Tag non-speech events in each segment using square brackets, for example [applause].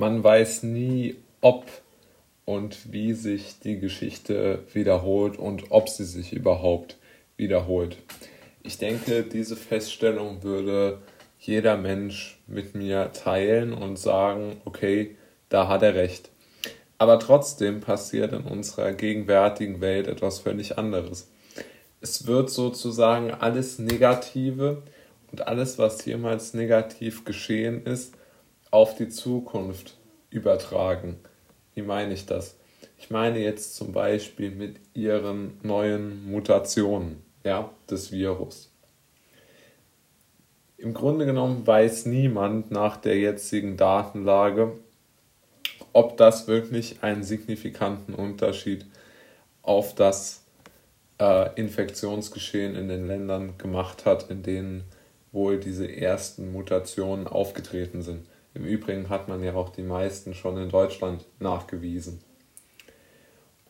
Man weiß nie, ob und wie sich die Geschichte wiederholt und ob sie sich überhaupt wiederholt. Ich denke, diese Feststellung würde jeder Mensch mit mir teilen und sagen, okay, da hat er recht. Aber trotzdem passiert in unserer gegenwärtigen Welt etwas völlig anderes. Es wird sozusagen alles Negative und alles, was jemals negativ geschehen ist, auf die Zukunft übertragen. Wie meine ich das? Ich meine jetzt zum Beispiel mit ihren neuen Mutationen ja, des Virus. Im Grunde genommen weiß niemand nach der jetzigen Datenlage, ob das wirklich einen signifikanten Unterschied auf das äh, Infektionsgeschehen in den Ländern gemacht hat, in denen wohl diese ersten Mutationen aufgetreten sind. Im Übrigen hat man ja auch die meisten schon in Deutschland nachgewiesen.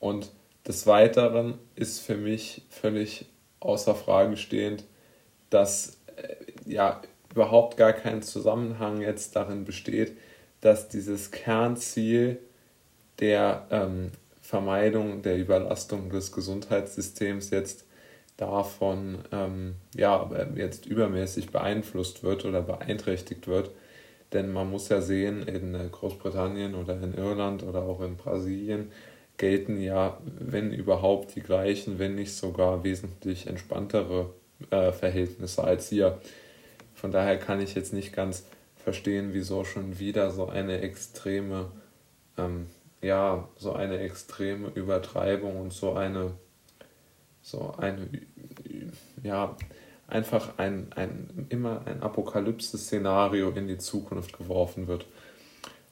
Und des Weiteren ist für mich völlig außer Frage stehend, dass äh, ja überhaupt gar kein Zusammenhang jetzt darin besteht, dass dieses Kernziel der ähm, Vermeidung der Überlastung des Gesundheitssystems jetzt davon ähm, ja, jetzt übermäßig beeinflusst wird oder beeinträchtigt wird. Denn man muss ja sehen, in Großbritannien oder in Irland oder auch in Brasilien gelten ja, wenn überhaupt, die gleichen, wenn nicht sogar wesentlich entspanntere äh, Verhältnisse als hier. Von daher kann ich jetzt nicht ganz verstehen, wieso schon wieder so eine extreme, ähm, ja, so eine extreme Übertreibung und so eine, so eine, ja, einfach ein, ein immer ein Apokalypse-Szenario in die Zukunft geworfen wird.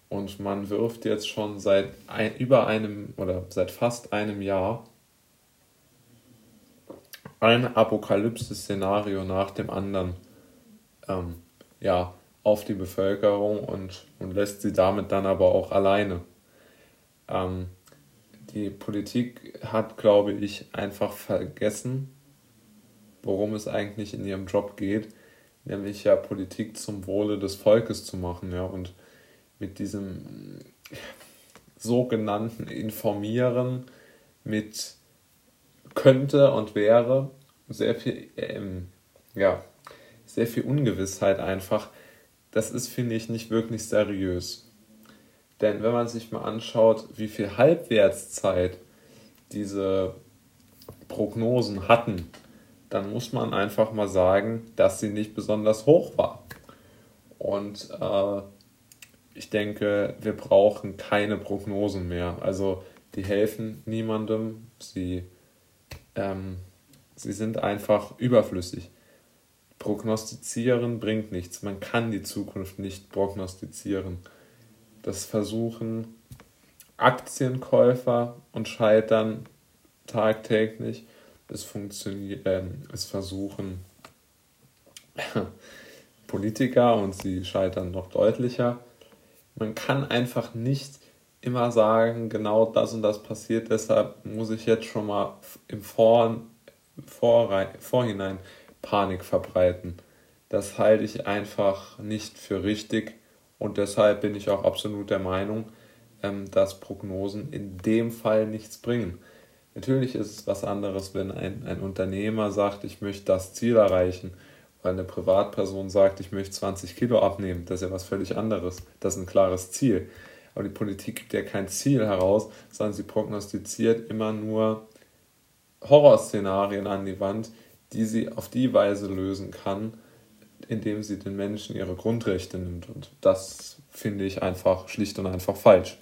Und man wirft jetzt schon seit ein, über einem oder seit fast einem Jahr ein Apokalypse-Szenario nach dem anderen ähm, ja, auf die Bevölkerung und, und lässt sie damit dann aber auch alleine. Ähm, die Politik hat, glaube ich, einfach vergessen, worum es eigentlich in ihrem Job geht, nämlich ja Politik zum Wohle des Volkes zu machen, ja, und mit diesem sogenannten Informieren mit könnte und wäre sehr viel, ähm, ja, sehr viel Ungewissheit einfach. Das ist, finde ich, nicht wirklich seriös. Denn wenn man sich mal anschaut, wie viel Halbwertszeit diese Prognosen hatten, dann muss man einfach mal sagen, dass sie nicht besonders hoch war. Und äh, ich denke, wir brauchen keine Prognosen mehr. Also die helfen niemandem, sie, ähm, sie sind einfach überflüssig. Prognostizieren bringt nichts. Man kann die Zukunft nicht prognostizieren. Das versuchen Aktienkäufer und scheitern tagtäglich es funktioniert, äh, es versuchen [laughs] Politiker und sie scheitern noch deutlicher. Man kann einfach nicht immer sagen, genau das und das passiert, deshalb muss ich jetzt schon mal im Vor Vorrein Vorhinein Panik verbreiten. Das halte ich einfach nicht für richtig und deshalb bin ich auch absolut der Meinung, ähm, dass Prognosen in dem Fall nichts bringen. Natürlich ist es was anderes, wenn ein, ein Unternehmer sagt, ich möchte das Ziel erreichen, weil eine Privatperson sagt, ich möchte 20 Kilo abnehmen. Das ist ja was völlig anderes. Das ist ein klares Ziel. Aber die Politik gibt ja kein Ziel heraus, sondern sie prognostiziert immer nur Horrorszenarien an die Wand, die sie auf die Weise lösen kann, indem sie den Menschen ihre Grundrechte nimmt. Und das finde ich einfach schlicht und einfach falsch.